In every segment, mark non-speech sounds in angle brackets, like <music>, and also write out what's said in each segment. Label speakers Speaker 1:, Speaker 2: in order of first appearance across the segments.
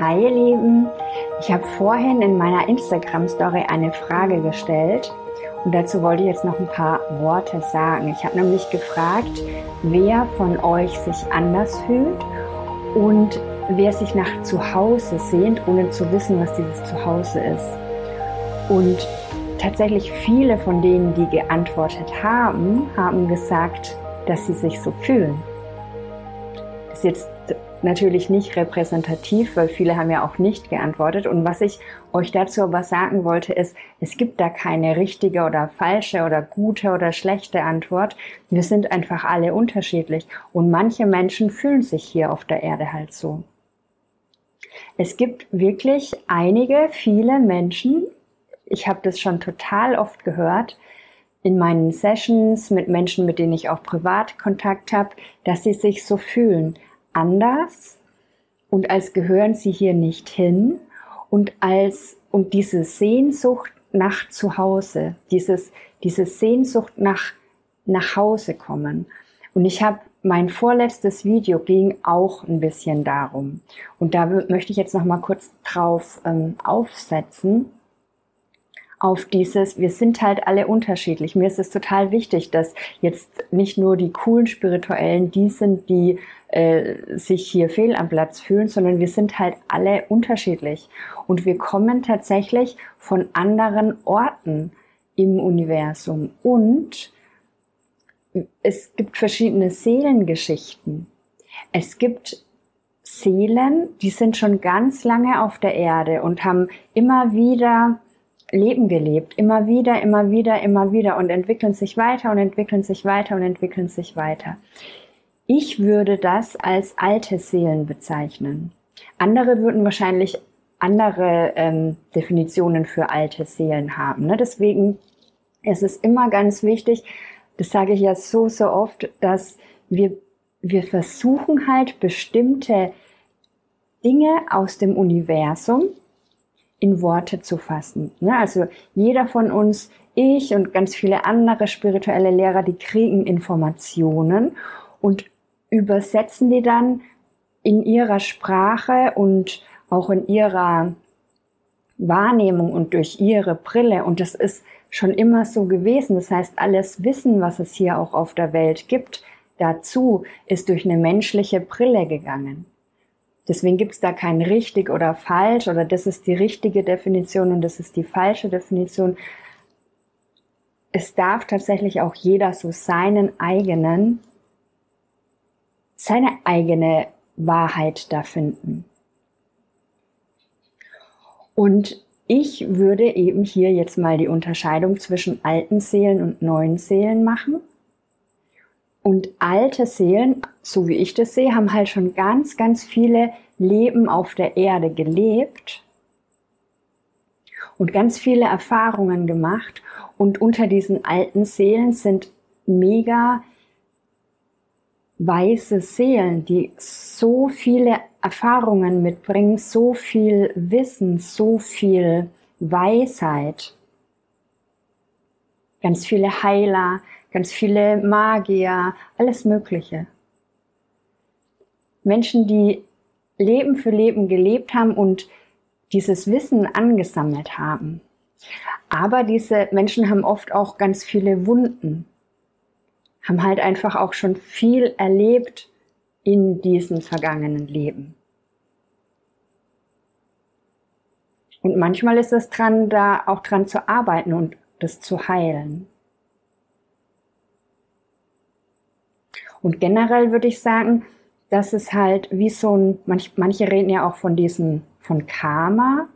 Speaker 1: Hi ihr Lieben, ich habe vorhin in meiner Instagram-Story eine Frage gestellt und dazu wollte ich jetzt noch ein paar Worte sagen. Ich habe nämlich gefragt, wer von euch sich anders fühlt und wer sich nach Zuhause sehnt, ohne zu wissen, was dieses Zuhause ist. Und tatsächlich viele von denen, die geantwortet haben, haben gesagt, dass sie sich so fühlen. Das ist jetzt natürlich nicht repräsentativ, weil viele haben ja auch nicht geantwortet. Und was ich euch dazu aber sagen wollte, ist, es gibt da keine richtige oder falsche oder gute oder schlechte Antwort. Wir sind einfach alle unterschiedlich. Und manche Menschen fühlen sich hier auf der Erde halt so. Es gibt wirklich einige, viele Menschen, ich habe das schon total oft gehört, in meinen Sessions mit Menschen, mit denen ich auch privat Kontakt habe, dass sie sich so fühlen anders und als gehören sie hier nicht hin und als und diese Sehnsucht nach Zuhause, dieses diese Sehnsucht nach nach Hause kommen. Und ich habe mein vorletztes Video ging auch ein bisschen darum. Und da möchte ich jetzt noch mal kurz drauf ähm, aufsetzen auf dieses, wir sind halt alle unterschiedlich. Mir ist es total wichtig, dass jetzt nicht nur die coolen Spirituellen die sind, die äh, sich hier fehl am Platz fühlen, sondern wir sind halt alle unterschiedlich. Und wir kommen tatsächlich von anderen Orten im Universum. Und es gibt verschiedene Seelengeschichten. Es gibt Seelen, die sind schon ganz lange auf der Erde und haben immer wieder Leben gelebt, immer wieder, immer wieder, immer wieder und entwickeln sich weiter und entwickeln sich weiter und entwickeln sich weiter. Ich würde das als alte Seelen bezeichnen. Andere würden wahrscheinlich andere ähm, Definitionen für alte Seelen haben. Ne? Deswegen ist es immer ganz wichtig, das sage ich ja so, so oft, dass wir, wir versuchen halt bestimmte Dinge aus dem Universum in Worte zu fassen. Ne? Also jeder von uns, ich und ganz viele andere spirituelle Lehrer, die kriegen Informationen und übersetzen die dann in ihrer Sprache und auch in ihrer Wahrnehmung und durch ihre Brille. Und das ist schon immer so gewesen. Das heißt, alles Wissen, was es hier auch auf der Welt gibt, dazu ist durch eine menschliche Brille gegangen. Deswegen gibt es da kein richtig oder falsch oder das ist die richtige Definition und das ist die falsche Definition. Es darf tatsächlich auch jeder so seinen eigenen, seine eigene Wahrheit da finden. Und ich würde eben hier jetzt mal die Unterscheidung zwischen alten Seelen und neuen Seelen machen. Und alte Seelen, so wie ich das sehe, haben halt schon ganz, ganz viele Leben auf der Erde gelebt und ganz viele Erfahrungen gemacht. Und unter diesen alten Seelen sind mega weiße Seelen, die so viele Erfahrungen mitbringen, so viel Wissen, so viel Weisheit. Ganz viele Heiler, ganz viele Magier, alles Mögliche. Menschen, die Leben für Leben gelebt haben und dieses Wissen angesammelt haben. Aber diese Menschen haben oft auch ganz viele Wunden, haben halt einfach auch schon viel erlebt in diesem vergangenen Leben. Und manchmal ist es dran, da auch dran zu arbeiten und das zu heilen. Und generell würde ich sagen, dass es halt wie so ein, manch, manche reden ja auch von diesem, von Karma.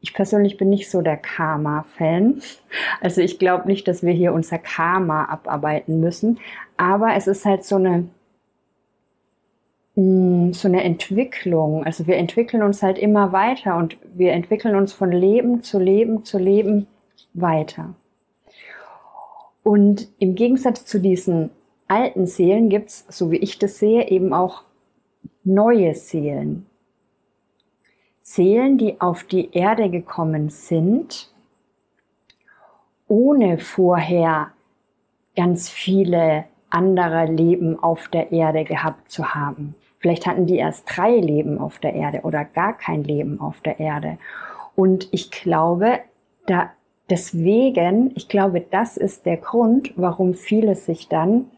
Speaker 1: Ich persönlich bin nicht so der Karma-Fan. <laughs> Also ich glaube nicht, dass wir hier unser Karma abarbeiten müssen. Aber es ist halt so eine, mm, so eine Entwicklung. Also wir entwickeln uns halt immer weiter und wir entwickeln uns von Leben zu Leben zu Leben weiter. Und im Gegensatz zu diesen alten Seelen gibt's, so wie ich das sehe, eben auch neue Seelen. Seelen, die auf die Erde gekommen sind, ohne vorher ganz viele andere Leben auf der Erde gehabt zu haben. Vielleicht hatten die erst drei Leben auf der Erde oder gar kein Leben auf der Erde. Und ich glaube, da deswegen, ich glaube, das ist der Grund, warum viele sich dann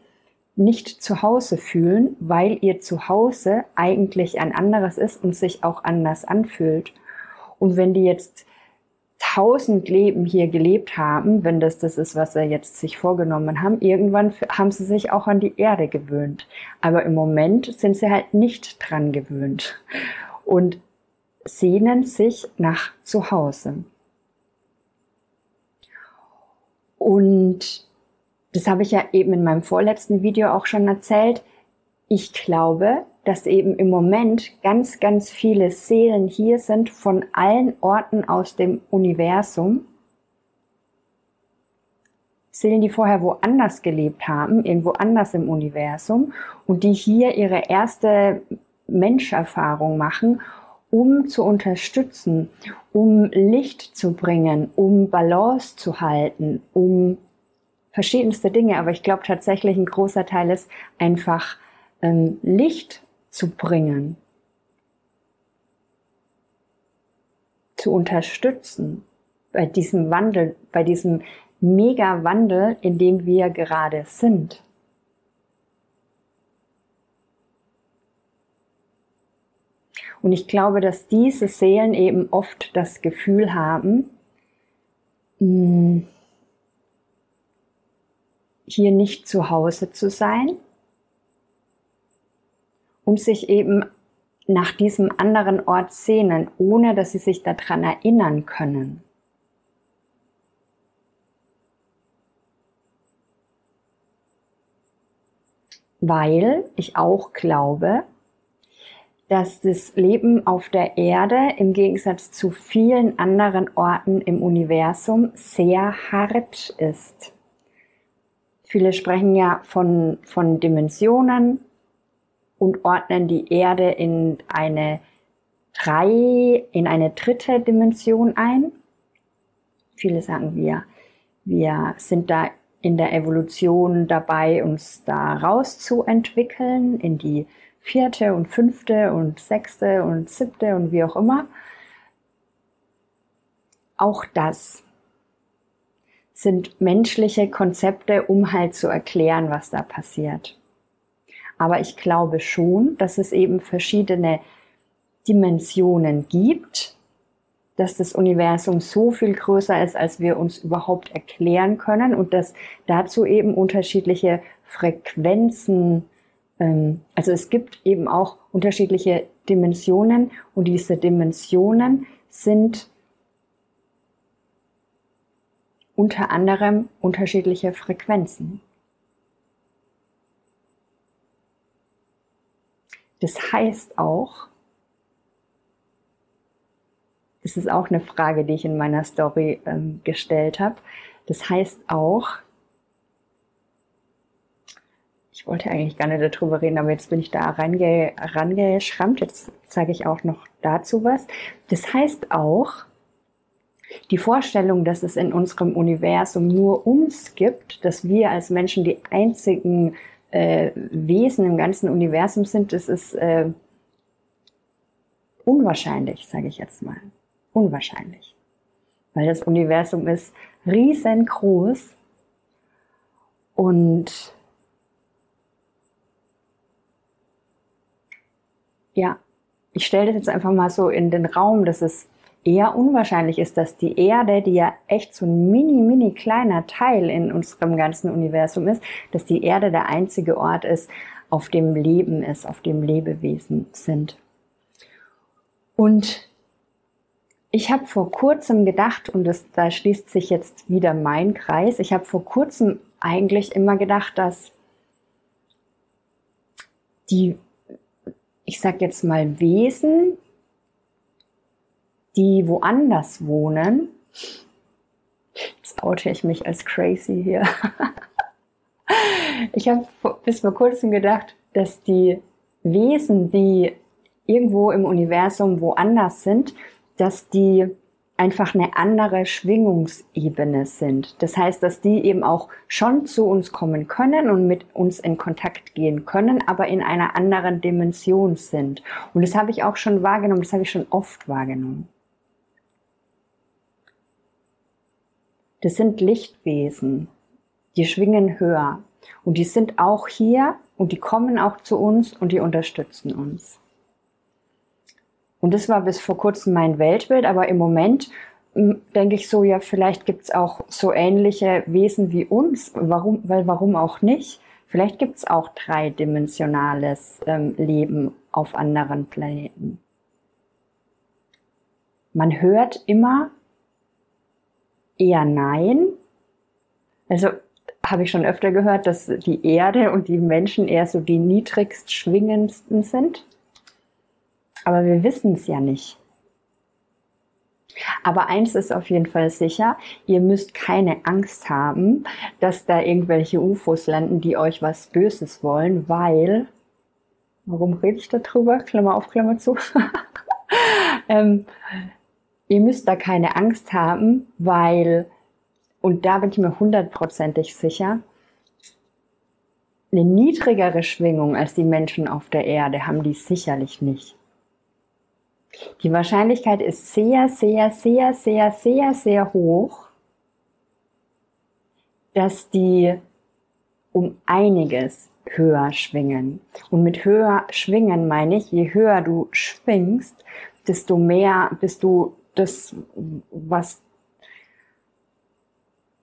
Speaker 1: nicht zu Hause fühlen, weil ihr Zuhause eigentlich ein anderes ist und sich auch anders anfühlt. Und wenn die jetzt tausend Leben hier gelebt haben, wenn das das ist, was sie jetzt sich vorgenommen haben, irgendwann haben sie sich auch an die Erde gewöhnt. Aber im Moment sind sie halt nicht dran gewöhnt und sehnen sich nach Zuhause. Und das habe ich ja eben in meinem vorletzten Video auch schon erzählt. Ich glaube, dass eben im Moment ganz, ganz viele Seelen hier sind von allen Orten aus dem Universum. Seelen, die vorher woanders gelebt haben, irgendwo anders im Universum und die hier ihre erste Menscherfahrung machen, um zu unterstützen, um Licht zu bringen, um Balance zu halten, um verschiedenste Dinge. Aber ich glaube tatsächlich, ein großer Teil ist einfach ähm, Licht zu bringen, zu unterstützen bei diesem Wandel, bei diesem Mega-Wandel, in dem wir gerade sind. Und ich glaube, dass diese Seelen eben oft das Gefühl haben, hm, hier nicht zu Hause zu sein, um sich eben nach diesem anderen Ort sehnen, ohne dass sie sich daran erinnern können. Weil ich auch glaube, dass das Leben auf der Erde im Gegensatz zu vielen anderen Orten im Universum sehr hart ist. Viele sprechen ja von, von Dimensionen, und ordnen die Erde in eine drei, in eine dritte Dimension ein. Viele sagen wir, wir sind da in der Evolution dabei, uns da rauszuentwickeln in die vierte und fünfte und sechste und siebte und wie auch immer. Auch das sind menschliche Konzepte, um halt zu erklären, was da passiert. Aber ich glaube schon, dass es eben verschiedene Dimensionen gibt, dass das Universum so viel größer ist, als wir uns überhaupt erklären können und dass dazu eben unterschiedliche Frequenzen, ähm, also es gibt eben auch unterschiedliche Dimensionen und diese Dimensionen sind unter anderem unterschiedliche Frequenzen. Das heißt auch, das ist auch eine Frage, die ich in meiner Story ähm, gestellt habe. Das heißt auch, ich wollte eigentlich gar nicht darüber reden, aber jetzt bin ich da range, rangeschrammt. Jetzt sage ich auch noch dazu was. Das heißt auch, die Vorstellung, dass es in unserem Universum nur uns gibt, dass wir als Menschen die einzigen äh, Wesen im ganzen Universum sind, das ist äh, unwahrscheinlich, sage ich jetzt mal. Unwahrscheinlich. Weil das Universum ist riesengroß und ja, ich stelle das jetzt einfach mal so in den Raum, dass es eher unwahrscheinlich ist, dass die Erde, die ja echt so ein mini, mini kleiner Teil in unserem ganzen Universum ist, dass die Erde der einzige Ort ist, auf dem Leben ist, auf dem Lebewesen sind. Und ich habe vor kurzem gedacht, und das, da schließt sich jetzt wieder mein Kreis, ich habe vor kurzem eigentlich immer gedacht, dass die, ich sag jetzt mal, Wesen, die woanders wohnen, jetzt oute ich mich als crazy hier. <laughs> ich habe bis vor kurzem gedacht, dass die Wesen, die irgendwo im Universum woanders sind, dass die einfach eine andere Schwingungsebene sind. Das heißt, dass die eben auch schon zu uns kommen können und mit uns in Kontakt gehen können, aber in einer anderen Dimension sind. Und das habe ich auch schon wahrgenommen, das habe ich schon oft wahrgenommen. Das sind Lichtwesen, die schwingen höher. Und die sind auch hier und die kommen auch zu uns und die unterstützen uns. Und das war bis vor kurzem mein Weltbild, aber im Moment hm, denke ich so, ja, vielleicht gibt es auch so ähnliche Wesen wie uns. Warum, weil warum auch nicht? Vielleicht gibt es auch dreidimensionales ähm, Leben auf anderen Planeten. Man hört immer eher nein. Also habe ich schon öfter gehört, dass die Erde und die Menschen eher so die niedrigst schwingendsten sind. Aber wir wissen es ja nicht. Aber eins ist auf jeden Fall sicher, ihr müsst keine Angst haben, dass da irgendwelche UFOs landen, die euch was Böses wollen, weil, warum rede ich darüber? Klammer auf, Klammer zu. <laughs> ähm, ihr müsst da keine Angst haben, weil, und da bin ich mir hundertprozentig sicher, eine niedrigere Schwingung als die Menschen auf der Erde haben die sicherlich nicht. Die Wahrscheinlichkeit ist sehr, sehr, sehr, sehr, sehr, sehr hoch, dass die um einiges höher schwingen. Und mit höher schwingen meine ich, je höher du schwingst, desto mehr bist du das, was,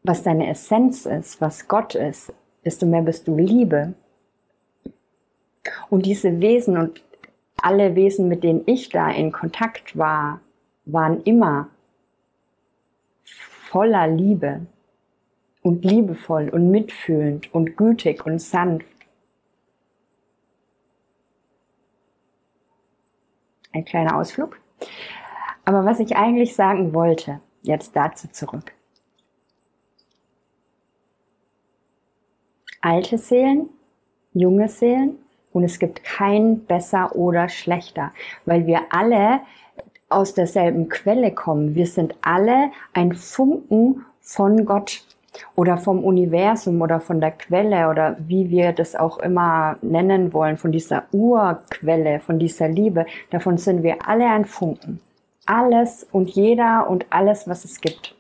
Speaker 1: was deine Essenz ist, was Gott ist, desto mehr bist du Liebe. Und diese Wesen, und alle Wesen, mit denen ich da in Kontakt war, waren immer voller Liebe und liebevoll und mitfühlend und gütig und sanft. Ein kleiner Ausflug. Aber was ich eigentlich sagen wollte, jetzt dazu zurück. Alte Seelen, junge Seelen und es gibt kein besser oder schlechter, weil wir alle aus derselben Quelle kommen. Wir sind alle ein Funken von Gott oder vom Universum oder von der Quelle oder wie wir das auch immer nennen wollen, von dieser Urquelle, von dieser Liebe. Davon sind wir alle ein Funken. Alles und jeder und alles, was es gibt,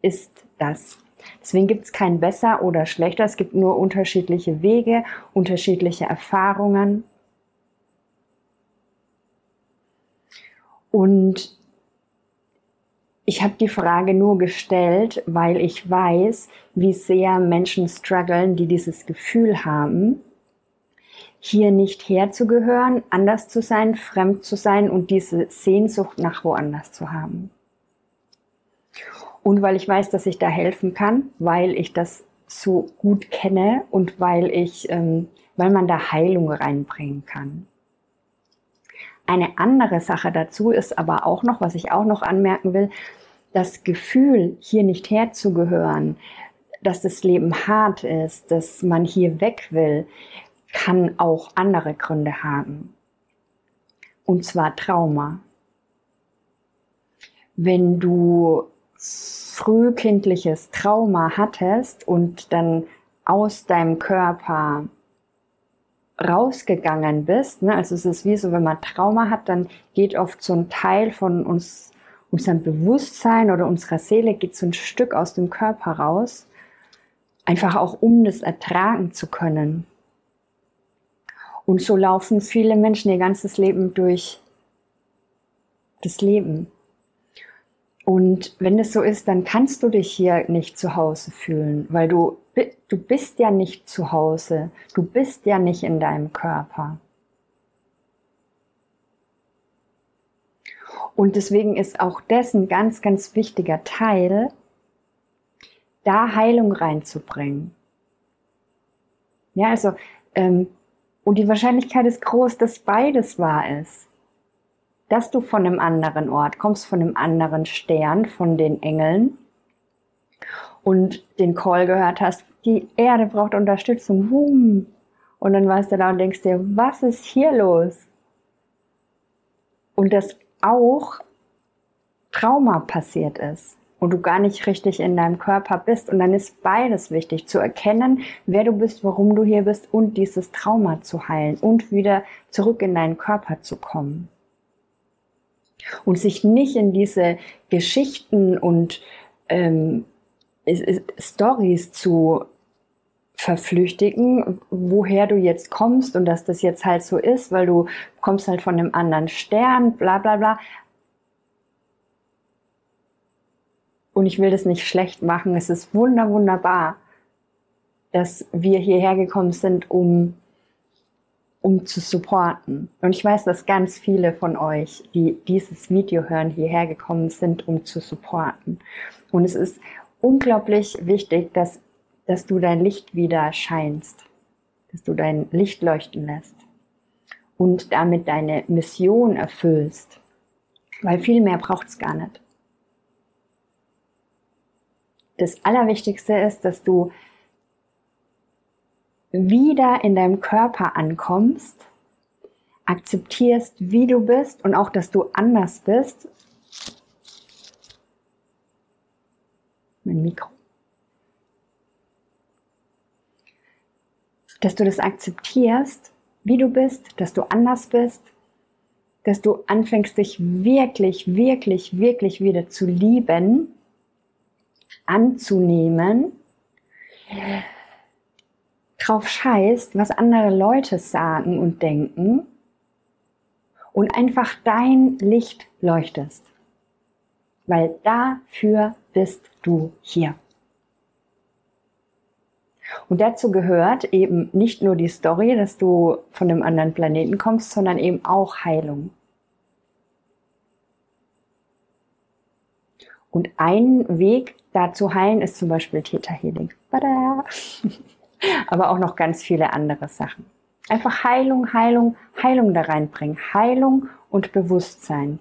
Speaker 1: ist das. Deswegen gibt es kein besser oder schlechter, es gibt nur unterschiedliche Wege, unterschiedliche Erfahrungen. Und ich habe die Frage nur gestellt, weil ich weiß, wie sehr Menschen strugglen, die dieses Gefühl haben, hier nicht herzugehören, anders zu sein, fremd zu sein und diese Sehnsucht nach woanders zu haben und weil ich weiß, dass ich da helfen kann, weil ich das so gut kenne und weil ich, ähm, weil man da Heilung reinbringen kann. Eine andere Sache dazu ist aber auch noch, was ich auch noch anmerken will, das Gefühl, hier nicht herzugehören, dass das Leben hart ist, dass man hier weg will, kann auch andere Gründe haben. Und zwar Trauma. Wenn du frühkindliches Trauma hattest und dann aus deinem Körper rausgegangen bist, ne? also es ist wie so, wenn man Trauma hat, dann geht oft so ein Teil von uns, unserem Bewusstsein oder unserer Seele, geht so ein Stück aus dem Körper raus, einfach auch um das ertragen zu können. Und so laufen viele Menschen ihr ganzes Leben durch das Leben. Und wenn es so ist, dann kannst du dich hier nicht zu Hause fühlen, weil du, du bist ja nicht zu Hause. Du bist ja nicht in deinem Körper. Und deswegen ist auch das ein ganz, ganz wichtiger Teil, da Heilung reinzubringen. Ja, also, ähm, und die Wahrscheinlichkeit ist groß, dass beides wahr ist dass du von einem anderen Ort kommst, von einem anderen Stern, von den Engeln und den Call gehört hast, die Erde braucht Unterstützung. Boom. Und dann warst du da und denkst dir, was ist hier los? Und das auch Trauma passiert ist und du gar nicht richtig in deinem Körper bist. Und dann ist beides wichtig, zu erkennen, wer du bist, warum du hier bist und dieses Trauma zu heilen und wieder zurück in deinen Körper zu kommen. Und sich nicht in diese Geschichten und ähm, Stories zu verflüchtigen, woher du jetzt kommst und dass das jetzt halt so ist, weil du kommst halt von einem anderen Stern, bla bla bla. Und ich will das nicht schlecht machen. Es ist wunder, wunderbar, dass wir hierher gekommen sind, um, um zu supporten. Und ich weiß, dass ganz viele von euch, die dieses Video hören, hierher gekommen sind, um zu supporten. Und es ist unglaublich wichtig, dass, dass du dein Licht wieder scheinst, dass du dein Licht leuchten lässt und damit deine Mission erfüllst. Weil viel mehr braucht es gar nicht das Allerwichtigste ist, dass du wieder in deinem Körper ankommst, akzeptierst, wie du bist und auch, dass du anders bist. Mein Mikro. Dass du das akzeptierst, wie du bist, dass du anders bist, dass du anfängst, dich wirklich, wirklich, wirklich wieder zu lieben anzunehmen, drauf scheißt, was andere Leute sagen und denken und einfach dein Licht leuchtest. Weil dafür bist du hier. Und dazu gehört eben nicht nur die Story, dass du von einem anderen Planeten kommst, sondern eben auch Heilung. Und ein Weg, da zu heilen, ist zum Beispiel Theta Healing. <laughs> Aber auch noch ganz viele andere Sachen. Einfach Heilung, Heilung, Heilung da reinbringen. Heilung und Bewusstsein.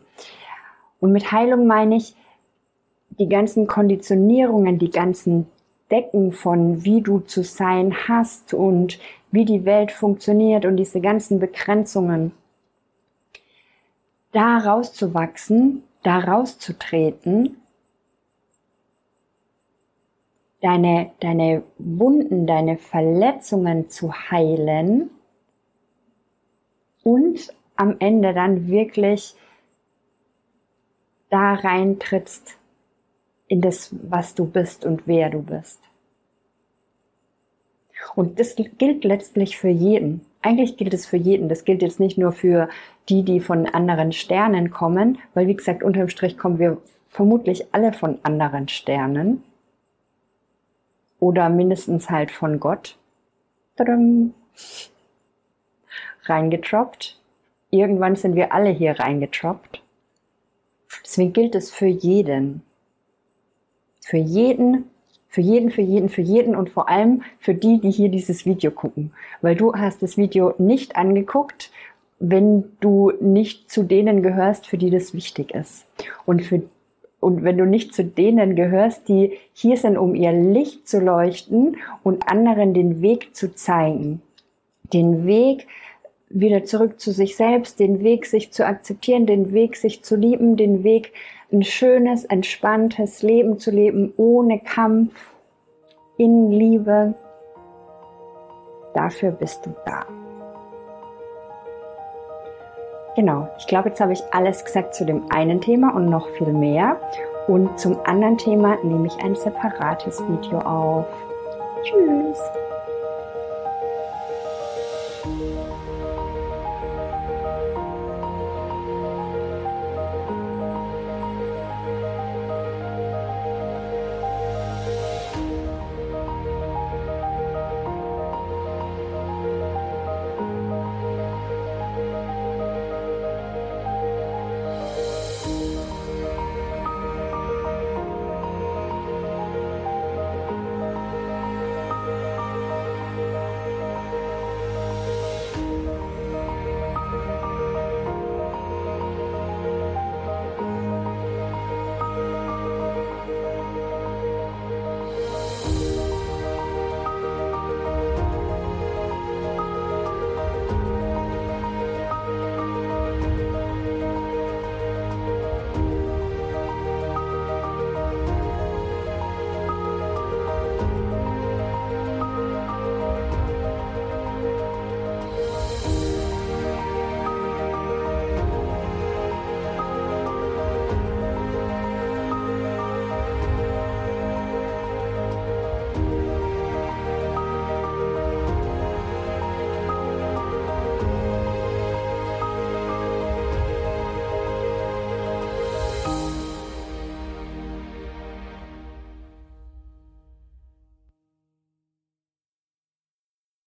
Speaker 1: Und mit Heilung meine ich die ganzen Konditionierungen, die ganzen Decken von wie du zu sein hast und wie die Welt funktioniert und diese ganzen Begrenzungen. Da rauszuwachsen, da rauszutreten deine, deine Wunden, deine Verletzungen zu heilen und am Ende dann wirklich da reintrittst in das, was du bist und wer du bist. Und das gilt letztlich für jeden. Eigentlich gilt es für jeden. Das gilt jetzt nicht nur für die, die von anderen Sternen kommen, weil wie gesagt, unterm Strich kommen wir vermutlich alle von anderen Sternen oder mindestens halt von Gott reingetroppt. Irgendwann sind wir alle hier reingetroppt. Deswegen gilt es für jeden. Für jeden, für jeden, für jeden, für jeden und vor allem für die, die hier dieses Video gucken. Weil du hast das Video nicht angeguckt, wenn du nicht zu denen gehörst, für die das wichtig ist. Und für und wenn du nicht zu denen gehörst, die hier sind, um ihr Licht zu leuchten und anderen den Weg zu zeigen, den Weg wieder zurück zu sich selbst, den Weg sich zu akzeptieren, den Weg sich zu lieben, den Weg ein schönes, entspanntes Leben zu leben, ohne Kampf, in Liebe, dafür bist du da. Genau, ich glaube, jetzt habe ich alles gesagt zu dem einen Thema und noch viel mehr. Und zum anderen Thema nehme ich ein separates Video auf. Tschüss!